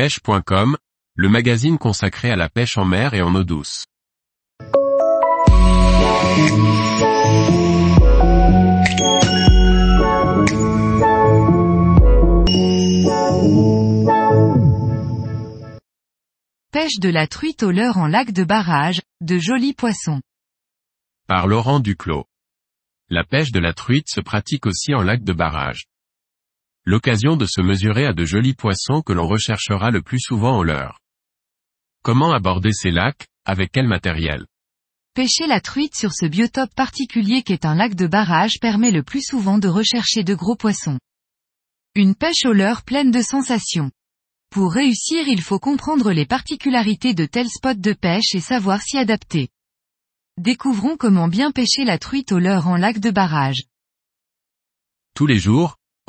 pêche.com, le magazine consacré à la pêche en mer et en eau douce. Pêche de la truite au leurre en lac de barrage, de jolis poissons. Par Laurent Duclos. La pêche de la truite se pratique aussi en lac de barrage. L'occasion de se mesurer à de jolis poissons que l'on recherchera le plus souvent au leurre. Comment aborder ces lacs, avec quel matériel? Pêcher la truite sur ce biotope particulier qu'est un lac de barrage permet le plus souvent de rechercher de gros poissons. Une pêche au leurre pleine de sensations. Pour réussir il faut comprendre les particularités de tels spots de pêche et savoir s'y adapter. Découvrons comment bien pêcher la truite au leurre en lac de barrage. Tous les jours,